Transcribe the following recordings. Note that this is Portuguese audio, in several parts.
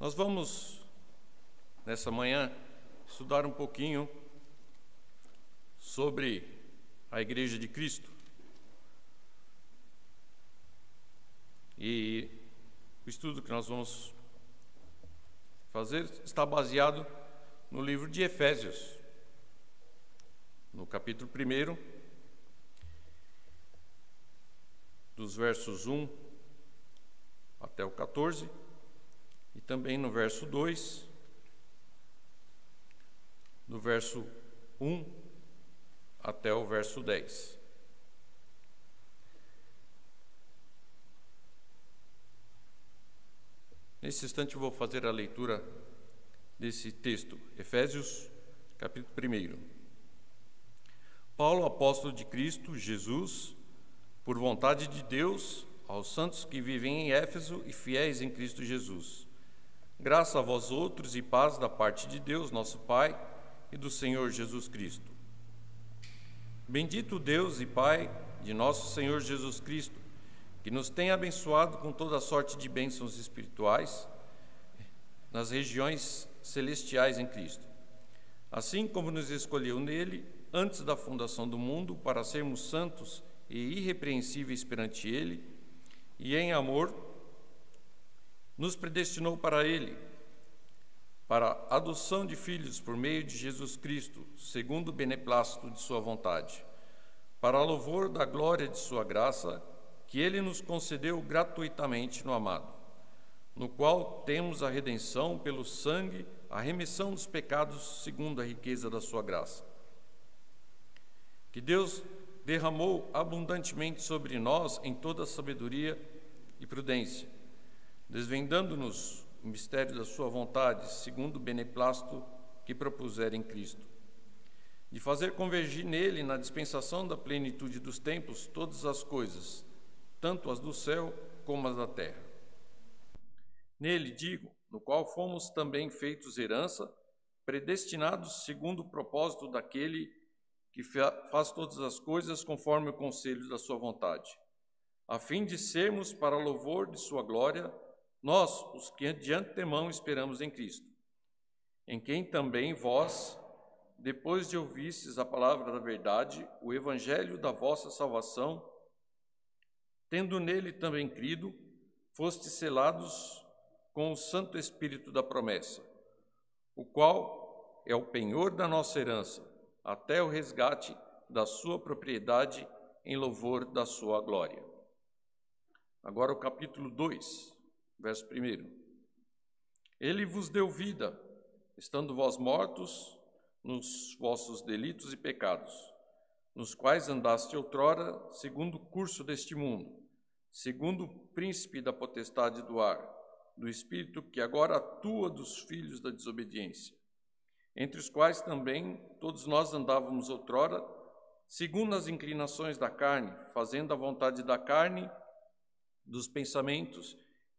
Nós vamos, nessa manhã, estudar um pouquinho sobre a Igreja de Cristo. E o estudo que nós vamos fazer está baseado no livro de Efésios, no capítulo 1, dos versos 1 até o 14 e também no verso 2, do verso 1 até o verso 10. Nesse instante eu vou fazer a leitura desse texto, Efésios, capítulo 1. Paulo, apóstolo de Cristo Jesus, por vontade de Deus, aos santos que vivem em Éfeso e fiéis em Cristo Jesus Graça a vós outros e paz da parte de Deus, nosso Pai, e do Senhor Jesus Cristo. Bendito Deus e Pai de nosso Senhor Jesus Cristo, que nos tem abençoado com toda sorte de bênçãos espirituais nas regiões celestiais em Cristo. Assim como nos escolheu nele antes da fundação do mundo para sermos santos e irrepreensíveis perante ele, e em amor nos predestinou para Ele, para a adoção de filhos por meio de Jesus Cristo, segundo o beneplácito de Sua vontade, para louvor da glória de Sua graça, que Ele nos concedeu gratuitamente no amado, no qual temos a redenção pelo sangue, a remissão dos pecados segundo a riqueza da Sua graça. Que Deus derramou abundantemente sobre nós em toda sabedoria e prudência desvendando-nos o mistério da Sua vontade, segundo o beneplácito que propuser em Cristo, de fazer convergir nele, na dispensação da plenitude dos tempos, todas as coisas, tanto as do céu como as da terra. Nele, digo, no qual fomos também feitos herança, predestinados segundo o propósito daquele que faz todas as coisas conforme o conselho da sua vontade, a fim de sermos para louvor de sua glória, nós, os que de antemão esperamos em Cristo, em quem também vós, depois de ouvistes a palavra da verdade, o evangelho da vossa salvação, tendo nele também crido, fostes selados com o Santo Espírito da promessa, o qual é o penhor da nossa herança, até o resgate da sua propriedade em louvor da sua glória. Agora o capítulo 2. Verso 1. Ele vos deu vida, estando vós mortos nos vossos delitos e pecados, nos quais andaste outrora, segundo o curso deste mundo, segundo o príncipe da potestade do ar, do espírito que agora atua dos filhos da desobediência, entre os quais também todos nós andávamos outrora, segundo as inclinações da carne, fazendo a vontade da carne, dos pensamentos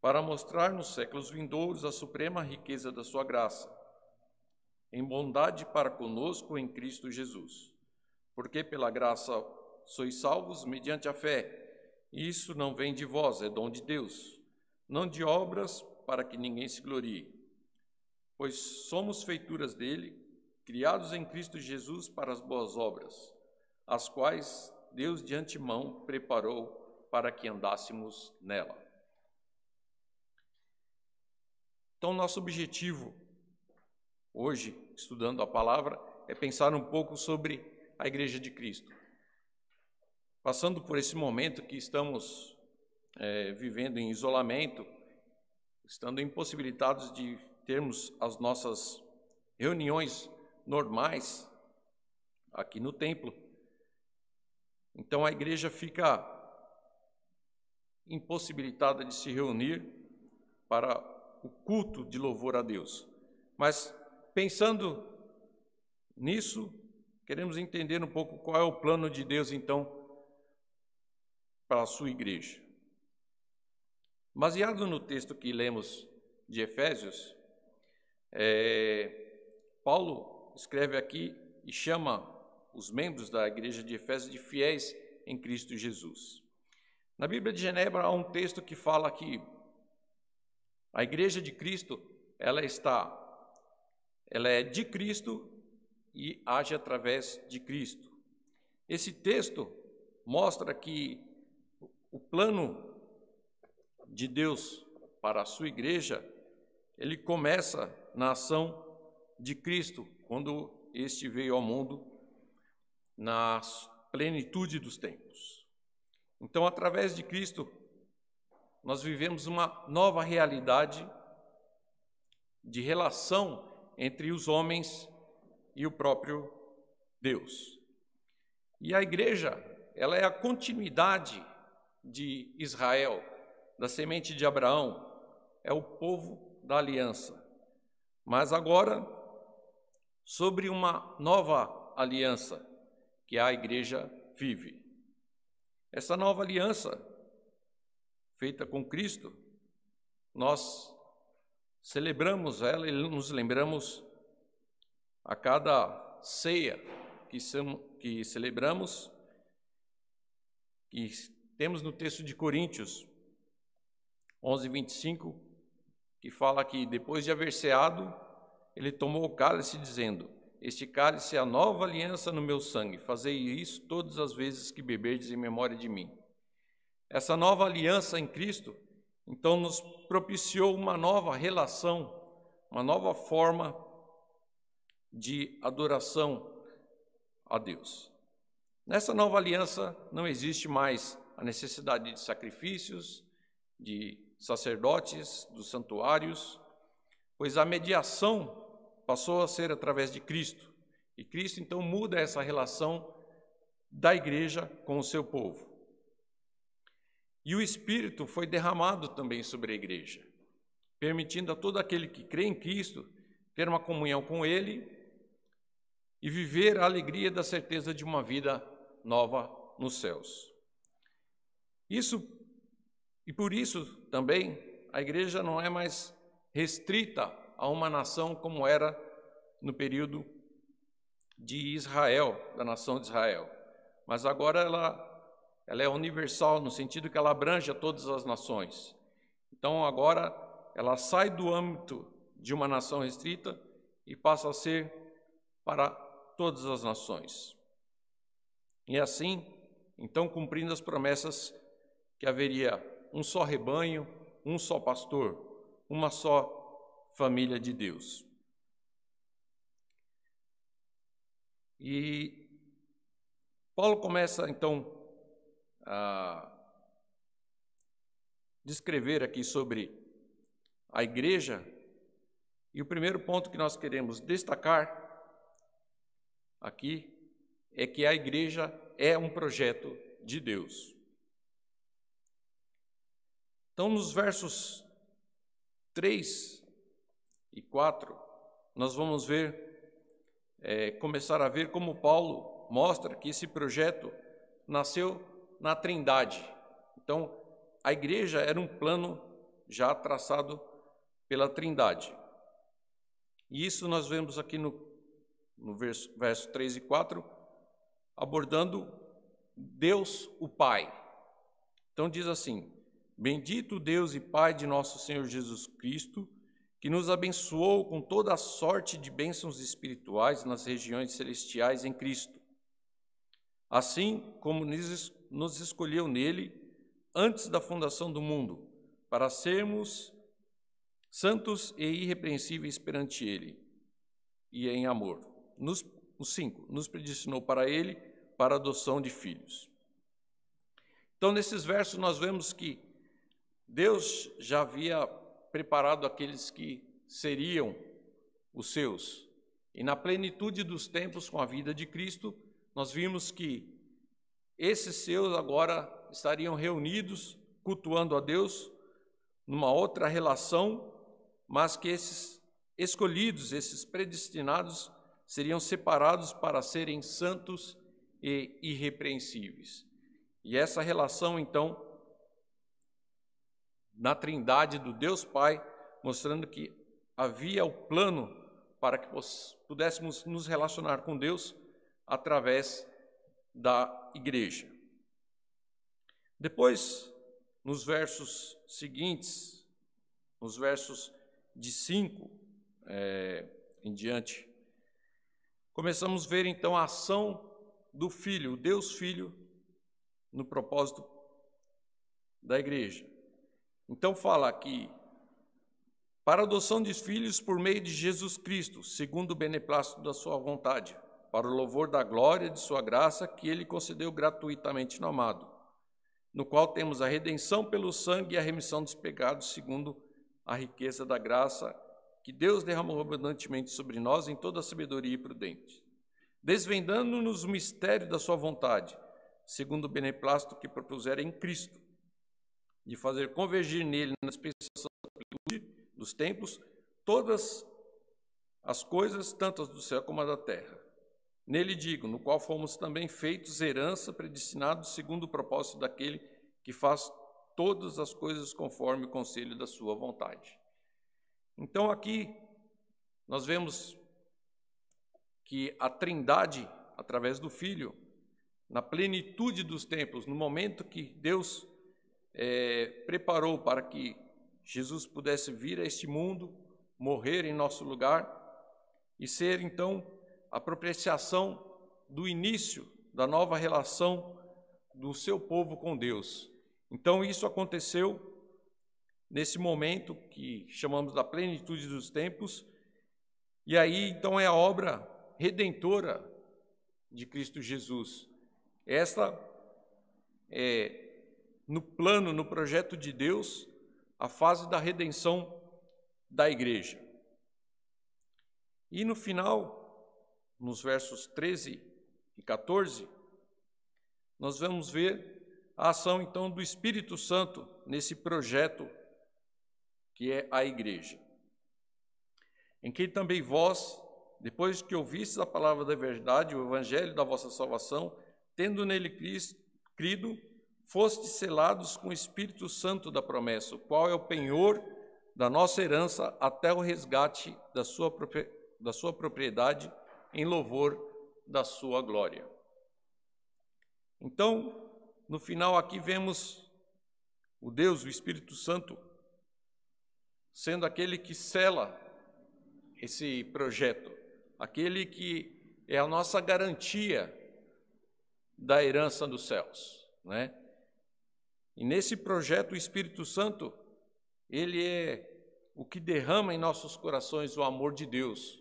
para mostrar nos séculos vindouros a suprema riqueza da sua graça, em bondade para conosco em Cristo Jesus. Porque pela graça sois salvos mediante a fé. Isso não vem de vós, é dom de Deus, não de obras para que ninguém se glorie. Pois somos feituras dele, criados em Cristo Jesus para as boas obras, as quais Deus de antemão preparou para que andássemos nela. Então, nosso objetivo hoje, estudando a palavra, é pensar um pouco sobre a Igreja de Cristo. Passando por esse momento que estamos é, vivendo em isolamento, estando impossibilitados de termos as nossas reuniões normais aqui no templo, então a igreja fica impossibilitada de se reunir para o culto de louvor a Deus. Mas pensando nisso, queremos entender um pouco qual é o plano de Deus, então, para a sua igreja. Baseado no texto que lemos de Efésios, é, Paulo escreve aqui e chama os membros da igreja de Efésios de fiéis em Cristo Jesus. Na Bíblia de Genebra há um texto que fala que a igreja de Cristo, ela está ela é de Cristo e age através de Cristo. Esse texto mostra que o plano de Deus para a sua igreja, ele começa na ação de Cristo, quando este veio ao mundo na plenitude dos tempos. Então, através de Cristo, nós vivemos uma nova realidade de relação entre os homens e o próprio Deus. E a igreja, ela é a continuidade de Israel, da semente de Abraão, é o povo da aliança. Mas agora, sobre uma nova aliança que a igreja vive. Essa nova aliança, feita com Cristo, nós celebramos ela e nos lembramos a cada ceia que, que celebramos, que temos no texto de Coríntios 11, 25, que fala que depois de haver ceado, ele tomou o cálice, dizendo: Este cálice é a nova aliança no meu sangue, fazei isso todas as vezes que beberdes em memória de mim. Essa nova aliança em Cristo, então, nos propiciou uma nova relação, uma nova forma de adoração a Deus. Nessa nova aliança não existe mais a necessidade de sacrifícios, de sacerdotes, dos santuários, pois a mediação passou a ser através de Cristo. E Cristo então muda essa relação da igreja com o seu povo. E o Espírito foi derramado também sobre a igreja, permitindo a todo aquele que crê em Cristo ter uma comunhão com Ele e viver a alegria da certeza de uma vida nova nos céus. Isso e por isso também a igreja não é mais restrita a uma nação como era no período de Israel, da nação de Israel. Mas agora ela ela é universal no sentido que ela abrange a todas as nações. Então agora ela sai do âmbito de uma nação restrita e passa a ser para todas as nações. E assim, então cumprindo as promessas que haveria um só rebanho, um só pastor, uma só família de Deus. E Paulo começa então a descrever aqui sobre a igreja, e o primeiro ponto que nós queremos destacar aqui é que a igreja é um projeto de Deus. Então, nos versos 3 e 4, nós vamos ver, é, começar a ver como Paulo mostra que esse projeto nasceu na Trindade. Então, a igreja era um plano já traçado pela Trindade. E isso nós vemos aqui no, no verso, verso 3 e 4, abordando Deus o Pai. Então diz assim: Bendito Deus e Pai de nosso Senhor Jesus Cristo, que nos abençoou com toda a sorte de bênçãos espirituais nas regiões celestiais em Cristo. Assim como nos escolheu nele antes da fundação do mundo, para sermos santos e irrepreensíveis perante ele, e em amor. Nos, os cinco, nos predestinou para ele, para adoção de filhos. Então, nesses versos, nós vemos que Deus já havia preparado aqueles que seriam os seus. E na plenitude dos tempos, com a vida de Cristo, nós vimos que esses seus agora estariam reunidos, cultuando a Deus, numa outra relação, mas que esses escolhidos, esses predestinados, seriam separados para serem santos e irrepreensíveis. E essa relação, então, na trindade do Deus Pai, mostrando que havia o plano para que pudéssemos nos relacionar com Deus através da igreja. Depois, nos versos seguintes, nos versos de 5 é, em diante, começamos a ver então a ação do Filho, Deus Filho, no propósito da igreja. Então fala aqui para adoção de filhos por meio de Jesus Cristo, segundo o beneplácito da sua vontade, para o louvor da glória de sua graça que ele concedeu gratuitamente no amado, no qual temos a redenção pelo sangue e a remissão dos pecados, segundo a riqueza da graça que Deus derramou abundantemente sobre nós em toda a sabedoria e prudente, desvendando-nos o mistério da sua vontade, segundo o beneplácito que propusera em Cristo, de fazer convergir nele na dispensação dos tempos todas as coisas, tanto as do céu como as da terra. Nele digo, no qual fomos também feitos herança, predestinados segundo o propósito daquele que faz todas as coisas conforme o conselho da sua vontade. Então aqui nós vemos que a Trindade, através do Filho, na plenitude dos tempos, no momento que Deus é, preparou para que Jesus pudesse vir a este mundo, morrer em nosso lugar e ser então a propiciação do início da nova relação do seu povo com Deus. Então isso aconteceu nesse momento que chamamos da plenitude dos tempos, e aí então é a obra redentora de Cristo Jesus. Esta é no plano, no projeto de Deus, a fase da redenção da igreja. E no final, nos versos 13 e 14, nós vamos ver a ação então do Espírito Santo nesse projeto que é a igreja. Em que também vós, depois que ouvistes a palavra da verdade, o evangelho da vossa salvação, tendo nele crido, fostes selados com o Espírito Santo da promessa, o qual é o penhor da nossa herança até o resgate da sua, da sua propriedade em louvor da sua glória. Então, no final aqui vemos o Deus, o Espírito Santo, sendo aquele que cela esse projeto, aquele que é a nossa garantia da herança dos céus, né? E nesse projeto o Espírito Santo, ele é o que derrama em nossos corações o amor de Deus.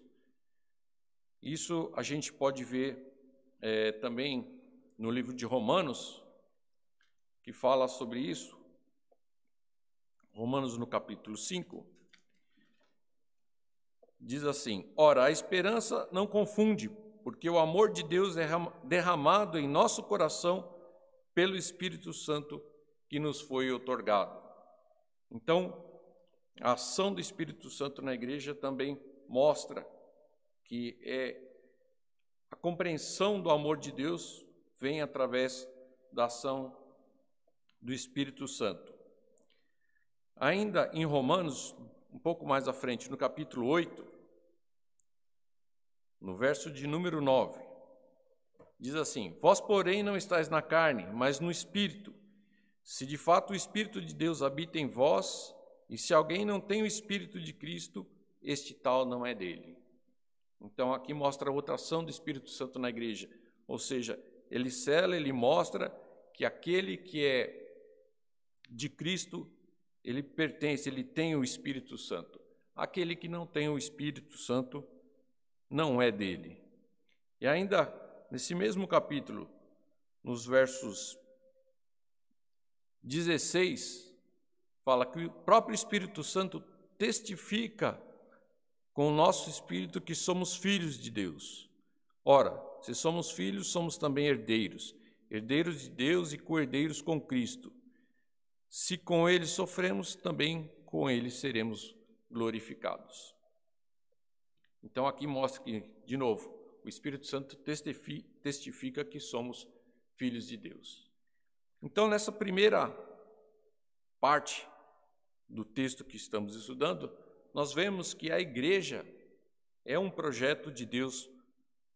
Isso a gente pode ver é, também no livro de Romanos, que fala sobre isso. Romanos no capítulo 5, diz assim: Ora, a esperança não confunde, porque o amor de Deus é derramado em nosso coração pelo Espírito Santo que nos foi otorgado. Então, a ação do Espírito Santo na igreja também mostra que é a compreensão do amor de Deus vem através da ação do Espírito Santo. Ainda em Romanos, um pouco mais à frente, no capítulo 8, no verso de número 9, diz assim: Vós, porém, não estáis na carne, mas no espírito. Se de fato o espírito de Deus habita em vós, e se alguém não tem o espírito de Cristo, este tal não é dele. Então aqui mostra a outra ação do Espírito Santo na igreja, ou seja, ele cela, ele mostra que aquele que é de Cristo, ele pertence, ele tem o Espírito Santo. Aquele que não tem o Espírito Santo não é dele. E ainda nesse mesmo capítulo, nos versos 16, fala que o próprio Espírito Santo testifica com o nosso espírito que somos filhos de Deus. Ora, se somos filhos, somos também herdeiros, herdeiros de Deus e co-herdeiros com Cristo. Se com ele sofremos, também com ele seremos glorificados. Então aqui mostra que, de novo, o Espírito Santo testifica que somos filhos de Deus. Então, nessa primeira parte do texto que estamos estudando, nós vemos que a igreja é um projeto de Deus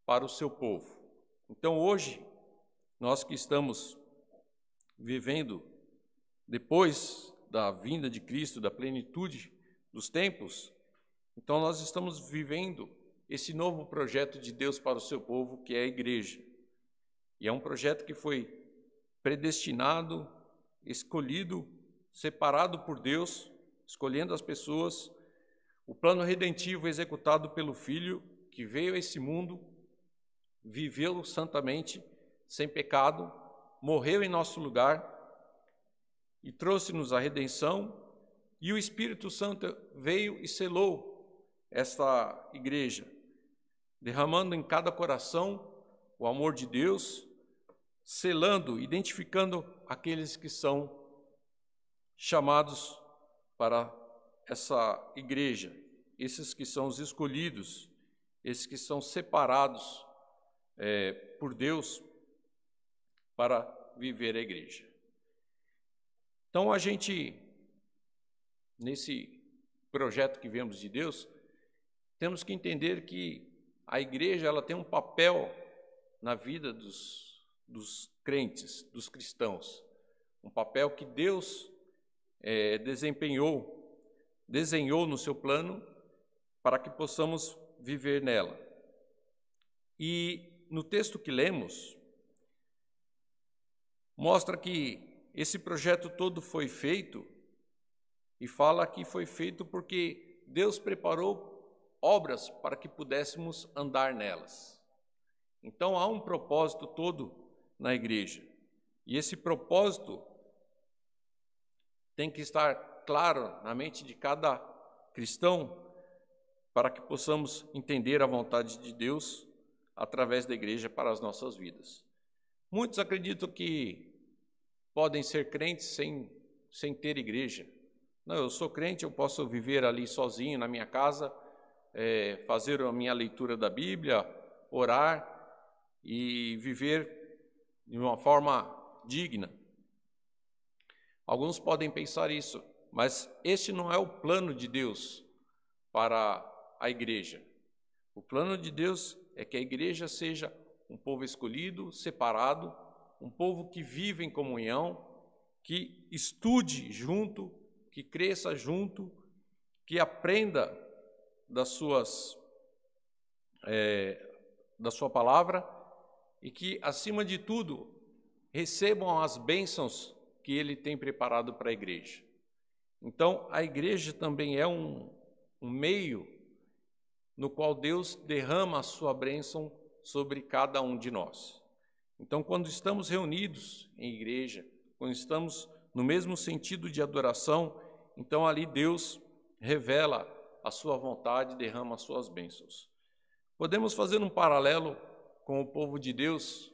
para o seu povo. Então, hoje, nós que estamos vivendo depois da vinda de Cristo, da plenitude dos tempos, então nós estamos vivendo esse novo projeto de Deus para o seu povo, que é a igreja. E é um projeto que foi predestinado, escolhido, separado por Deus, escolhendo as pessoas, o plano redentivo executado pelo Filho, que veio a esse mundo, viveu santamente, sem pecado, morreu em nosso lugar e trouxe-nos a redenção, e o Espírito Santo veio e selou esta igreja, derramando em cada coração o amor de Deus, selando, identificando aqueles que são chamados para essa igreja, esses que são os escolhidos, esses que são separados é, por Deus para viver a igreja. Então a gente, nesse projeto que vemos de Deus, temos que entender que a igreja ela tem um papel na vida dos, dos crentes, dos cristãos, um papel que Deus é, desempenhou, desenhou no seu plano para que possamos viver nela. E no texto que lemos, mostra que esse projeto todo foi feito e fala que foi feito porque Deus preparou obras para que pudéssemos andar nelas. Então há um propósito todo na igreja. E esse propósito tem que estar claro na mente de cada cristão para que possamos entender a vontade de Deus através da igreja para as nossas vidas. Muitos acreditam que podem ser crentes sem, sem ter igreja. Não, eu sou crente, eu posso viver ali sozinho na minha casa é, fazer a minha leitura da Bíblia, orar e viver de uma forma digna. Alguns podem pensar isso, mas este não é o plano de Deus para a igreja. O plano de Deus é que a igreja seja um povo escolhido, separado, um povo que vive em comunhão, que estude junto, que cresça junto, que aprenda das suas é, da sua palavra e que acima de tudo recebam as bênçãos que ele tem preparado para a igreja. Então, a igreja também é um, um meio no qual Deus derrama a sua bênção sobre cada um de nós. Então, quando estamos reunidos em igreja, quando estamos no mesmo sentido de adoração, então ali Deus revela a sua vontade, derrama as suas bênçãos. Podemos fazer um paralelo com o povo de Deus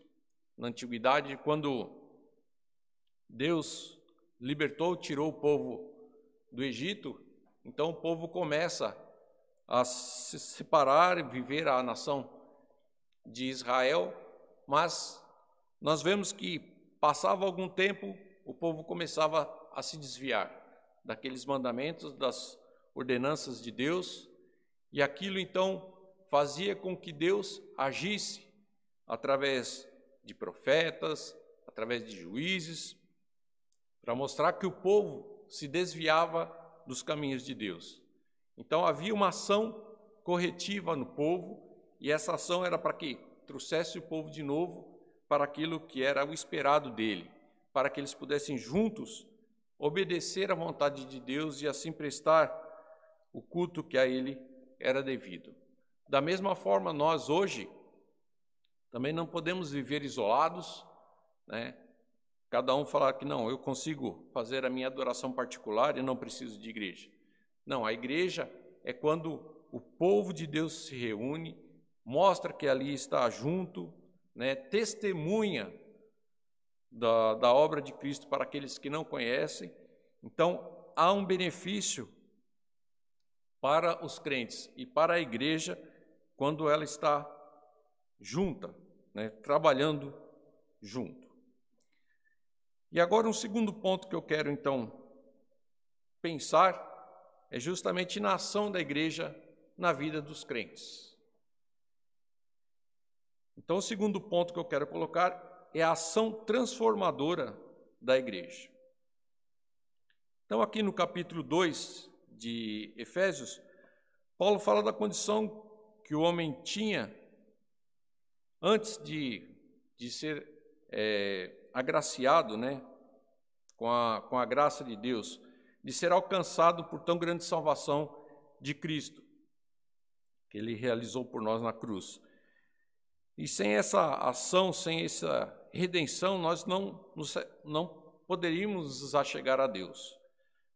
na antiguidade, quando Deus libertou, tirou o povo do Egito, então o povo começa a se separar e viver a nação de Israel, mas nós vemos que passava algum tempo, o povo começava a se desviar daqueles mandamentos, das ordenanças de Deus, e aquilo então fazia com que Deus agisse através de profetas, através de juízes, para mostrar que o povo se desviava dos caminhos de Deus. Então havia uma ação corretiva no povo, e essa ação era para que trouxesse o povo de novo para aquilo que era o esperado dele, para que eles pudessem juntos obedecer à vontade de Deus e assim prestar o culto que a ele era devido. Da mesma forma, nós hoje também não podemos viver isolados, né? Cada um falar que não, eu consigo fazer a minha adoração particular e não preciso de igreja. Não, a igreja é quando o povo de Deus se reúne, mostra que ali está junto, né? testemunha da, da obra de Cristo para aqueles que não conhecem. Então, há um benefício para os crentes e para a igreja quando ela está junta, né, trabalhando junto. E agora um segundo ponto que eu quero então pensar é justamente na ação da igreja na vida dos crentes. Então, o segundo ponto que eu quero colocar é a ação transformadora da igreja. Então, aqui no capítulo 2 de Efésios, Paulo fala da condição que o homem tinha antes de, de ser é, agraciado né, com, a, com a graça de Deus, de ser alcançado por tão grande salvação de Cristo, que ele realizou por nós na cruz. E sem essa ação, sem essa redenção, nós não, não poderíamos nos achegar a Deus.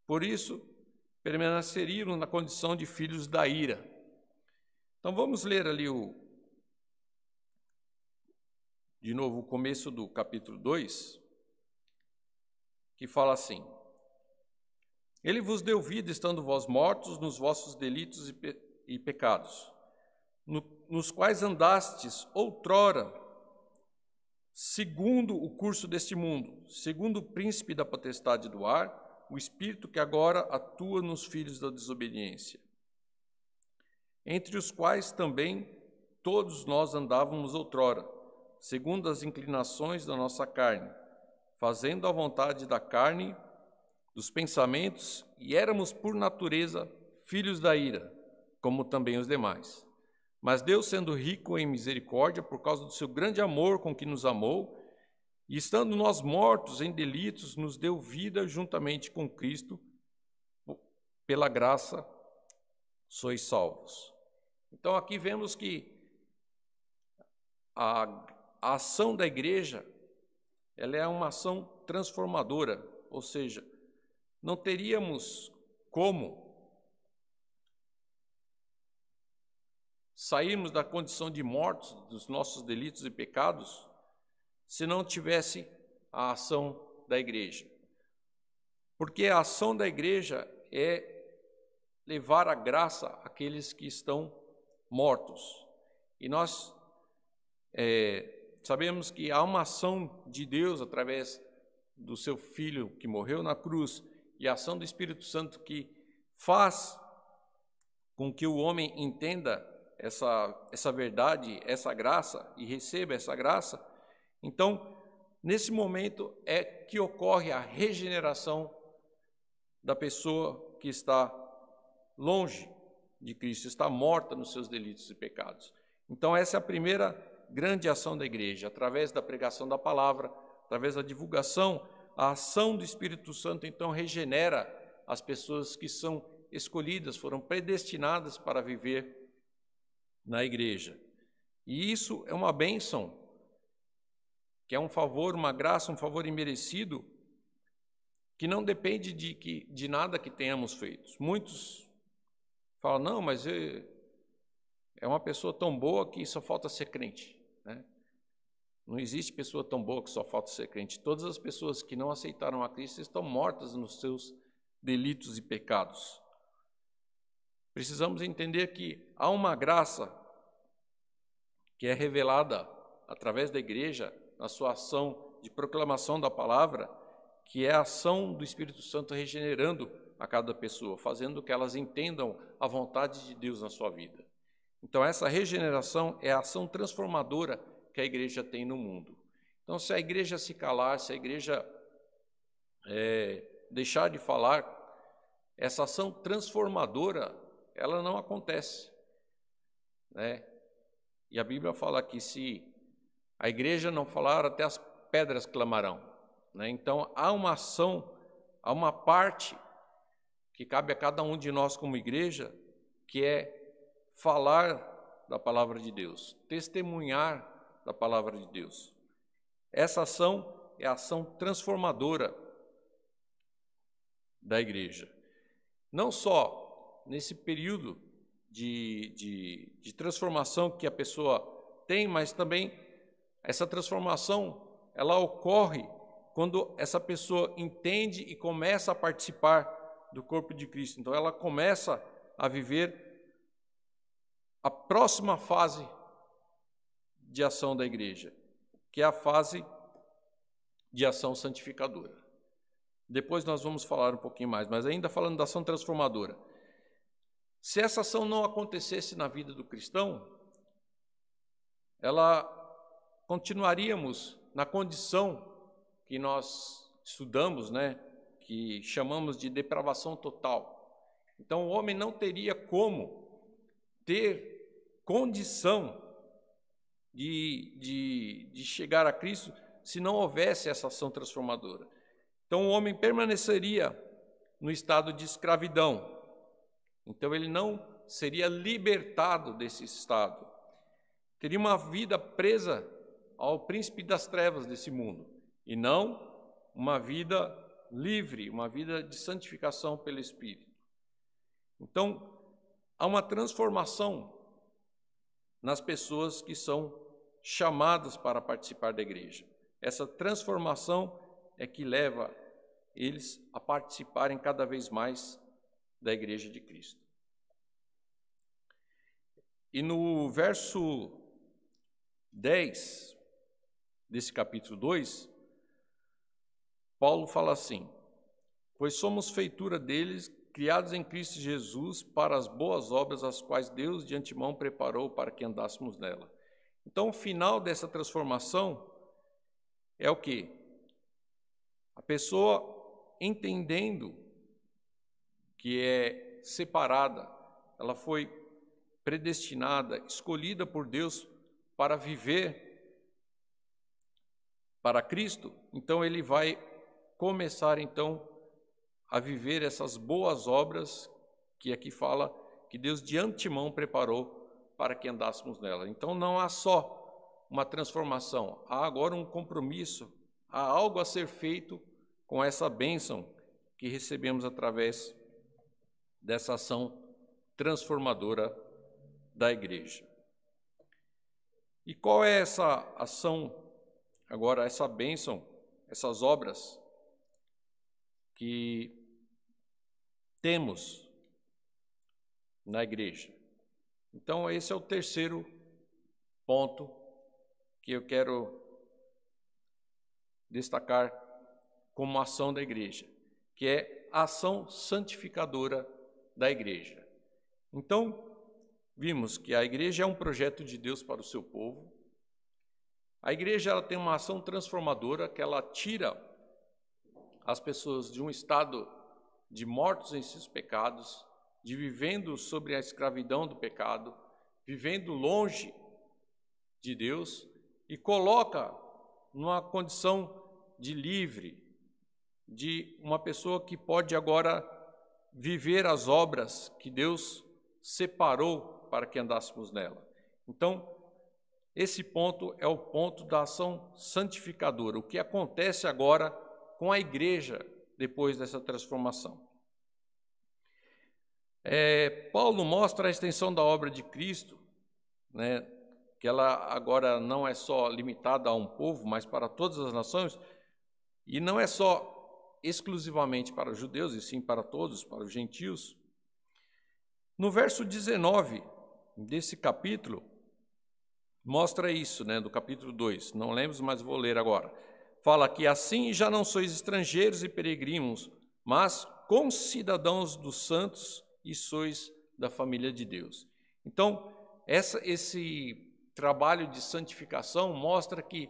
Por isso, permaneceríamos na condição de filhos da ira. Então vamos ler ali o de novo o começo do capítulo 2, que fala assim: Ele vos deu vida estando vós mortos nos vossos delitos e, pe e pecados, no, nos quais andastes outrora, segundo o curso deste mundo, segundo o príncipe da potestade do ar, o espírito que agora atua nos filhos da desobediência, entre os quais também todos nós andávamos outrora, segundo as inclinações da nossa carne, fazendo a vontade da carne, dos pensamentos, e éramos por natureza filhos da ira, como também os demais. Mas Deus, sendo rico em misericórdia, por causa do seu grande amor com que nos amou, e estando nós mortos em delitos, nos deu vida juntamente com Cristo, pela graça sois salvos. Então aqui vemos que a, a ação da igreja ela é uma ação transformadora, ou seja, não teríamos como sairmos da condição de mortos dos nossos delitos e pecados se não tivesse a ação da igreja. Porque a ação da igreja é levar a graça àqueles que estão mortos. E nós é, sabemos que há uma ação de Deus através do seu Filho que morreu na cruz e a ação do Espírito Santo que faz com que o homem entenda essa, essa verdade, essa graça e receba essa graça então, nesse momento é que ocorre a regeneração da pessoa que está longe de Cristo, está morta nos seus delitos e pecados. Então, essa é a primeira grande ação da igreja, através da pregação da palavra, através da divulgação, a ação do Espírito Santo então regenera as pessoas que são escolhidas, foram predestinadas para viver na igreja. E isso é uma bênção que é um favor, uma graça, um favor imerecido, que não depende de, que, de nada que tenhamos feito. Muitos falam, não, mas é, é uma pessoa tão boa que só falta ser crente. Né? Não existe pessoa tão boa que só falta ser crente. Todas as pessoas que não aceitaram a Cristo estão mortas nos seus delitos e pecados. Precisamos entender que há uma graça que é revelada através da igreja na sua ação de proclamação da palavra, que é a ação do Espírito Santo regenerando a cada pessoa, fazendo que elas entendam a vontade de Deus na sua vida. Então, essa regeneração é a ação transformadora que a igreja tem no mundo. Então, se a igreja se calar, se a igreja é, deixar de falar, essa ação transformadora, ela não acontece. Né? E a Bíblia fala que se a igreja não falar, até as pedras clamarão. Né? Então, há uma ação, há uma parte que cabe a cada um de nós como igreja, que é falar da palavra de Deus, testemunhar da palavra de Deus. Essa ação é a ação transformadora da igreja. Não só nesse período de, de, de transformação que a pessoa tem, mas também essa transformação, ela ocorre quando essa pessoa entende e começa a participar do corpo de Cristo. Então ela começa a viver a próxima fase de ação da igreja, que é a fase de ação santificadora. Depois nós vamos falar um pouquinho mais, mas ainda falando da ação transformadora. Se essa ação não acontecesse na vida do cristão, ela continuaríamos na condição que nós estudamos, né, que chamamos de depravação total. Então o homem não teria como ter condição de, de, de chegar a Cristo se não houvesse essa ação transformadora. Então o homem permaneceria no estado de escravidão. Então ele não seria libertado desse estado. Teria uma vida presa ao príncipe das trevas desse mundo e não uma vida livre, uma vida de santificação pelo Espírito. Então, há uma transformação nas pessoas que são chamadas para participar da igreja. Essa transformação é que leva eles a participarem cada vez mais da igreja de Cristo. E no verso 10 desse capítulo 2, Paulo fala assim: Pois somos feitura deles, criados em Cristo Jesus para as boas obras, as quais Deus de antemão preparou para que andássemos nela. Então, o final dessa transformação é o que? A pessoa entendendo que é separada, ela foi predestinada, escolhida por Deus para viver para Cristo, então ele vai começar então a viver essas boas obras que aqui fala que Deus de antemão preparou para que andássemos nela. Então não há só uma transformação, há agora um compromisso, há algo a ser feito com essa bênção que recebemos através dessa ação transformadora da igreja. E qual é essa ação, agora, essa bênção, essas obras que temos na igreja? Então, esse é o terceiro ponto que eu quero destacar como ação da igreja, que é a ação santificadora da igreja. Então, vimos que a igreja é um projeto de Deus para o seu povo. A igreja ela tem uma ação transformadora que ela tira as pessoas de um estado de mortos em seus pecados, de vivendo sobre a escravidão do pecado, vivendo longe de Deus e coloca numa condição de livre, de uma pessoa que pode agora viver as obras que Deus separou para que andássemos nela. Então, esse ponto é o ponto da ação santificadora, o que acontece agora com a igreja depois dessa transformação. É, Paulo mostra a extensão da obra de Cristo, né, que ela agora não é só limitada a um povo, mas para todas as nações, e não é só exclusivamente para os judeus, e sim para todos, para os gentios. No verso 19 desse capítulo, mostra isso, né, do capítulo 2, não lembro, mas vou ler agora. Fala que assim já não sois estrangeiros e peregrinos, mas concidadãos dos santos e sois da família de Deus. Então, essa, esse trabalho de santificação mostra que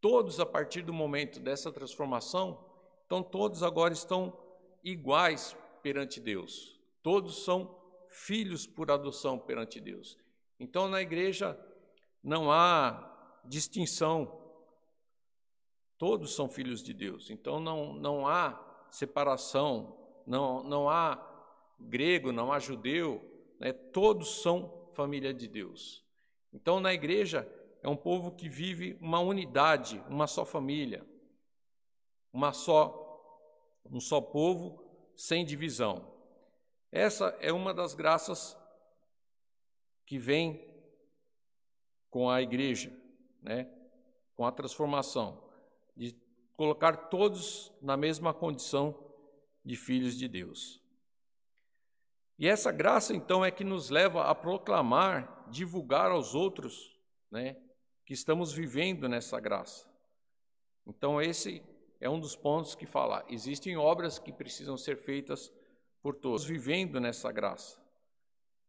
todos, a partir do momento dessa transformação, então todos agora estão iguais perante Deus. Todos são filhos por adoção perante Deus. Então, na igreja não há distinção. Todos são filhos de Deus. Então, não, não há separação, não, não há grego, não há judeu, né? todos são família de Deus. Então, na igreja, é um povo que vive uma unidade, uma só família, uma só, um só povo, sem divisão. Essa é uma das graças que vem com a igreja, né? com a transformação, de colocar todos na mesma condição de filhos de Deus. E essa graça, então, é que nos leva a proclamar, divulgar aos outros, né, que estamos vivendo nessa graça. Então, esse é um dos pontos que fala: existem obras que precisam ser feitas por todos, vivendo nessa graça.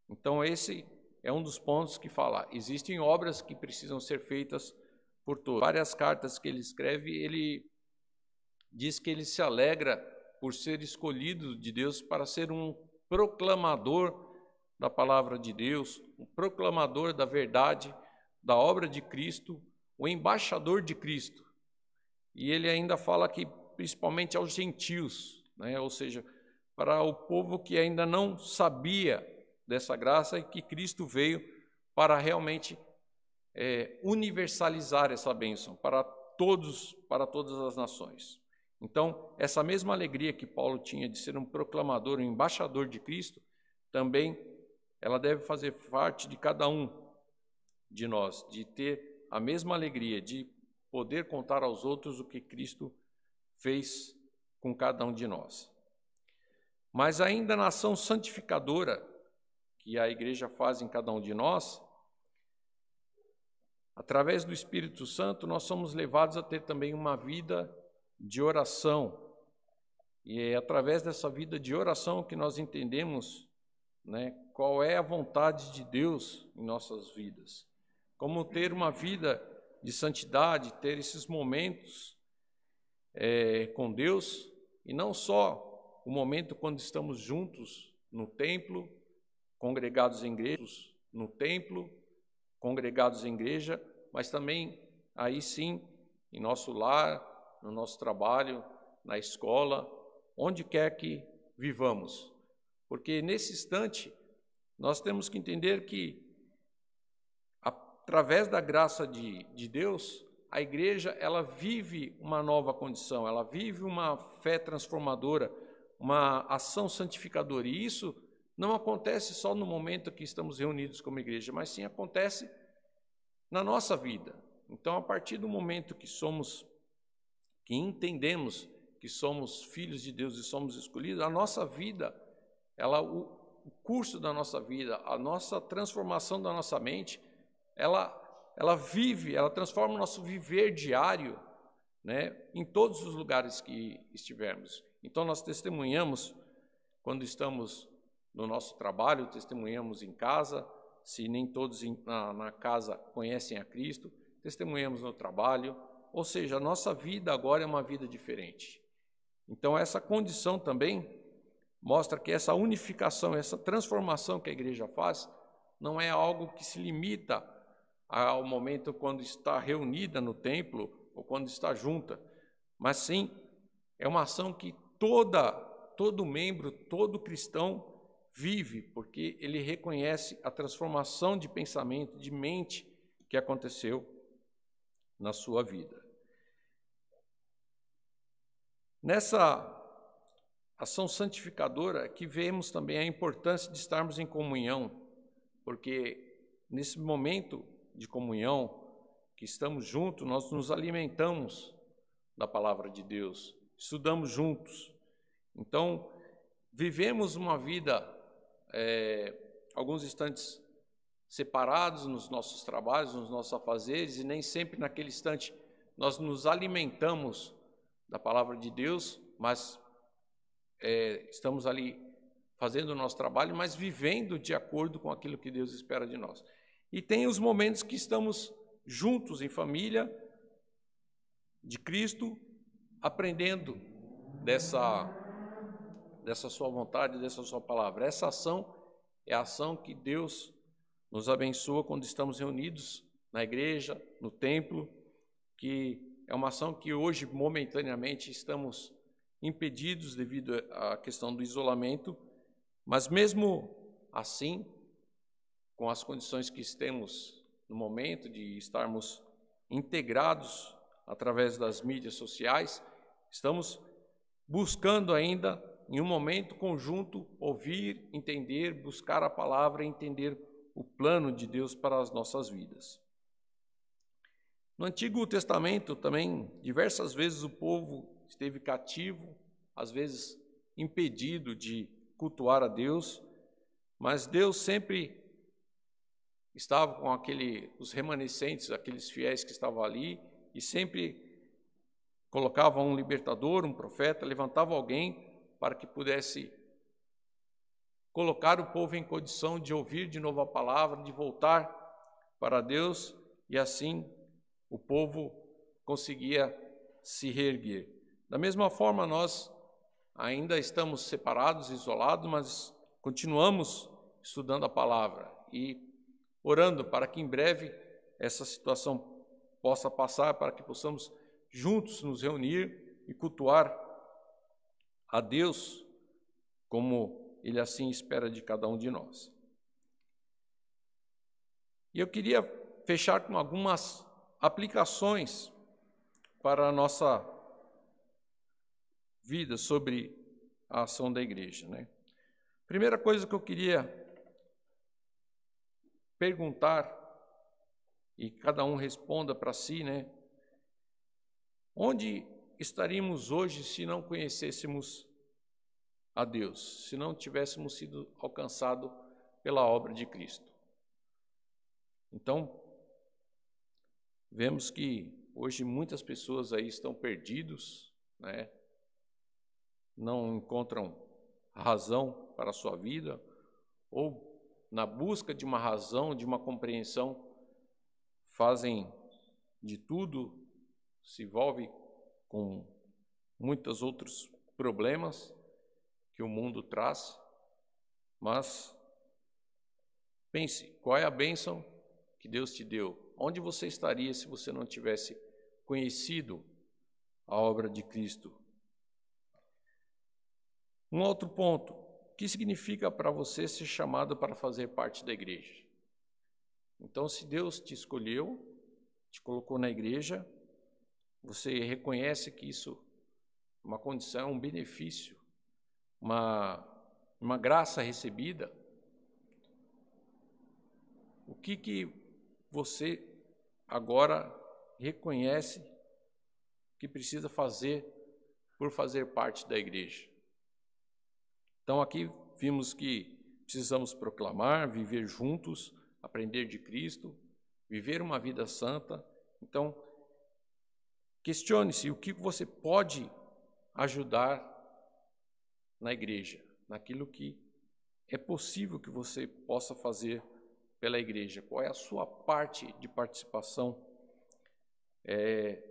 Então, esse é um dos pontos que fala: existem obras que precisam ser feitas por todos. Várias cartas que ele escreve, ele diz que ele se alegra por ser escolhido de Deus para ser um proclamador da palavra de Deus, um proclamador da verdade, da obra de Cristo, o embaixador de Cristo. E ele ainda fala que principalmente aos gentios, né? ou seja, para o povo que ainda não sabia dessa graça e que Cristo veio para realmente é, universalizar essa bênção para todos, para todas as nações. Então, essa mesma alegria que Paulo tinha de ser um proclamador, um embaixador de Cristo, também ela deve fazer parte de cada um de nós, de ter a mesma alegria, de poder contar aos outros o que Cristo fez com cada um de nós. Mas ainda na ação santificadora que a igreja faz em cada um de nós, através do Espírito Santo, nós somos levados a ter também uma vida de oração. E é através dessa vida de oração que nós entendemos né, qual é a vontade de Deus em nossas vidas. Como ter uma vida de santidade, ter esses momentos é, com Deus, e não só o momento quando estamos juntos no templo, congregados em igrejas, no templo, congregados em igreja, mas também aí sim em nosso lar, no nosso trabalho, na escola, onde quer que vivamos. Porque nesse instante, nós temos que entender que, através da graça de, de Deus, a igreja ela vive uma nova condição, ela vive uma fé transformadora, uma ação santificadora. E isso não acontece só no momento que estamos reunidos como igreja, mas sim acontece na nossa vida. Então, a partir do momento que somos que entendemos que somos filhos de Deus e somos escolhidos, a nossa vida, ela, o, o curso da nossa vida, a nossa transformação da nossa mente, ela, ela vive, ela transforma o nosso viver diário, né, em todos os lugares que estivermos. Então nós testemunhamos quando estamos no nosso trabalho, testemunhamos em casa, se nem todos na, na casa conhecem a Cristo, testemunhamos no trabalho, ou seja, a nossa vida agora é uma vida diferente. Então, essa condição também mostra que essa unificação, essa transformação que a igreja faz, não é algo que se limita ao momento quando está reunida no templo ou quando está junta, mas sim é uma ação que toda todo membro, todo cristão vive, porque ele reconhece a transformação de pensamento, de mente que aconteceu na sua vida. Nessa ação santificadora que vemos também a importância de estarmos em comunhão, porque nesse momento de comunhão que estamos juntos, nós nos alimentamos da palavra de Deus, estudamos juntos. Então, vivemos uma vida, é, alguns instantes separados nos nossos trabalhos, nos nossos afazeres, e nem sempre naquele instante nós nos alimentamos da palavra de Deus, mas é, estamos ali fazendo o nosso trabalho, mas vivendo de acordo com aquilo que Deus espera de nós. E tem os momentos que estamos juntos em família de Cristo, aprendendo dessa dessa sua vontade, dessa sua palavra. Essa ação é a ação que Deus nos abençoa quando estamos reunidos na igreja, no templo, que é uma ação que hoje, momentaneamente, estamos impedidos devido à questão do isolamento, mas mesmo assim, com as condições que temos no momento de estarmos integrados através das mídias sociais, estamos buscando ainda, em um momento conjunto, ouvir, entender, buscar a palavra e entender o plano de Deus para as nossas vidas. No Antigo Testamento também, diversas vezes o povo esteve cativo, às vezes impedido de cultuar a Deus, mas Deus sempre estava com aquele, os remanescentes, aqueles fiéis que estavam ali, e sempre colocava um libertador, um profeta, levantava alguém para que pudesse colocar o povo em condição de ouvir de novo a palavra, de voltar para Deus, e assim o povo conseguia se reerguer. Da mesma forma, nós ainda estamos separados, isolados, mas continuamos estudando a palavra e orando para que em breve essa situação possa passar, para que possamos juntos nos reunir e cultuar a Deus como Ele assim espera de cada um de nós. E eu queria fechar com algumas aplicações para a nossa vida sobre a ação da igreja. Né? Primeira coisa que eu queria perguntar, e cada um responda para si, né? Onde estaríamos hoje se não conhecêssemos a Deus, se não tivéssemos sido alcançados pela obra de Cristo? Então, vemos que hoje muitas pessoas aí estão perdidos, né? não encontram razão para a sua vida, ou na busca de uma razão, de uma compreensão, fazem de tudo, se envolve com muitos outros problemas que o mundo traz, mas pense, qual é a bênção que Deus te deu? Onde você estaria se você não tivesse conhecido a obra de Cristo um outro ponto, o que significa para você ser chamado para fazer parte da igreja? Então, se Deus te escolheu, te colocou na igreja, você reconhece que isso é uma condição, um benefício, uma, uma graça recebida. O que, que você agora reconhece que precisa fazer por fazer parte da igreja? Então aqui vimos que precisamos proclamar, viver juntos, aprender de Cristo, viver uma vida santa. Então, questione-se o que você pode ajudar na igreja, naquilo que é possível que você possa fazer pela igreja. Qual é a sua parte de participação é,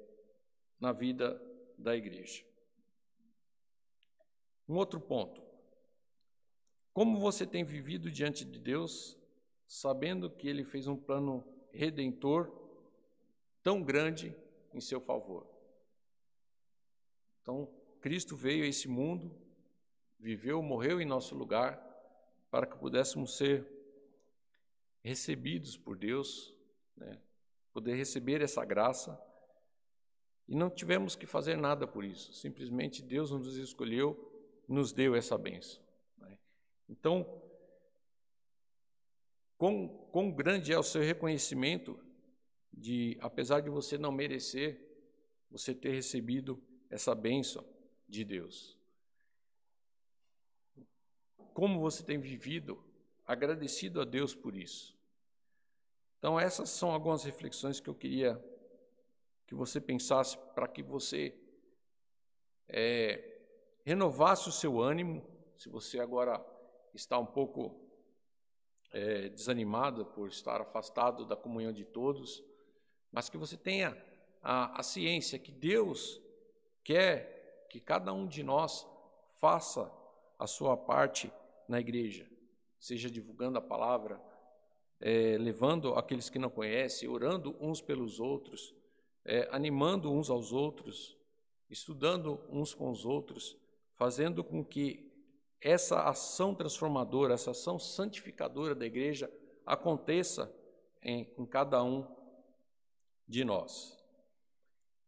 na vida da igreja? Um outro ponto. Como você tem vivido diante de Deus, sabendo que Ele fez um plano redentor tão grande em seu favor? Então, Cristo veio a esse mundo, viveu, morreu em nosso lugar, para que pudéssemos ser recebidos por Deus, né? poder receber essa graça. E não tivemos que fazer nada por isso, simplesmente Deus nos escolheu, nos deu essa bênção. Então, quão, quão grande é o seu reconhecimento de, apesar de você não merecer, você ter recebido essa bênção de Deus. Como você tem vivido agradecido a Deus por isso. Então, essas são algumas reflexões que eu queria que você pensasse para que você é, renovasse o seu ânimo. Se você agora está um pouco é, desanimado por estar afastado da comunhão de todos, mas que você tenha a, a ciência que Deus quer que cada um de nós faça a sua parte na igreja, seja divulgando a palavra, é, levando aqueles que não conhecem, orando uns pelos outros, é, animando uns aos outros, estudando uns com os outros, fazendo com que essa ação transformadora, essa ação santificadora da igreja aconteça em, em cada um de nós.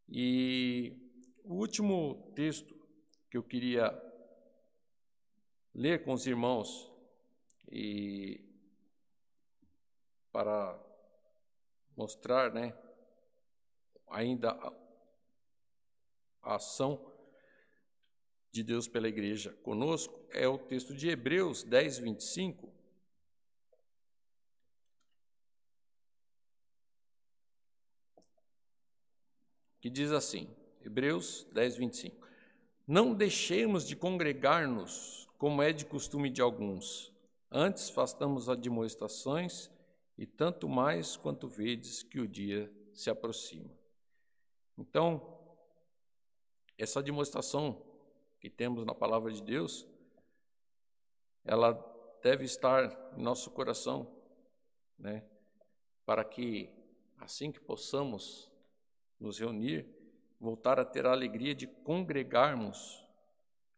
E o último texto que eu queria ler com os irmãos e para mostrar, né, ainda a ação de Deus pela igreja conosco é o texto de Hebreus 10, 25. Que diz assim, Hebreus 10, 25: Não deixemos de congregar-nos, como é de costume de alguns, Antes façamos admoestações, e tanto mais quanto vedes que o dia se aproxima. Então, essa demonstração que temos na palavra de Deus, ela deve estar em nosso coração, né? Para que assim que possamos nos reunir, voltar a ter a alegria de congregarmos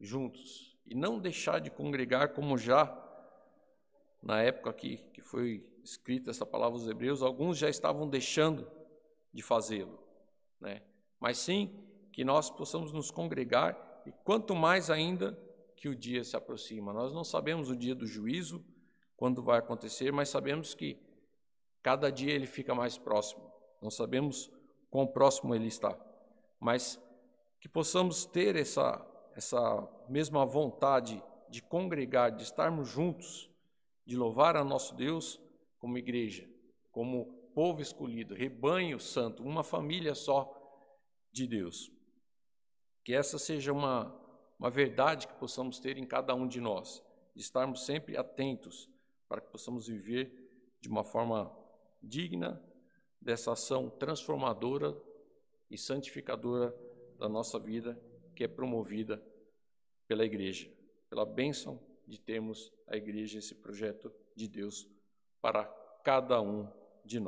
juntos e não deixar de congregar como já na época que, que foi escrita essa palavra aos Hebreus, alguns já estavam deixando de fazê-lo, né? Mas sim que nós possamos nos congregar e quanto mais ainda que o dia se aproxima. Nós não sabemos o dia do juízo, quando vai acontecer, mas sabemos que cada dia ele fica mais próximo. Não sabemos quão próximo ele está, mas que possamos ter essa essa mesma vontade de congregar, de estarmos juntos, de louvar a nosso Deus como igreja, como povo escolhido, rebanho santo, uma família só de Deus. Que essa seja uma, uma verdade que possamos ter em cada um de nós, de estarmos sempre atentos para que possamos viver de uma forma digna dessa ação transformadora e santificadora da nossa vida, que é promovida pela igreja, pela bênção de termos a igreja, esse projeto de Deus para cada um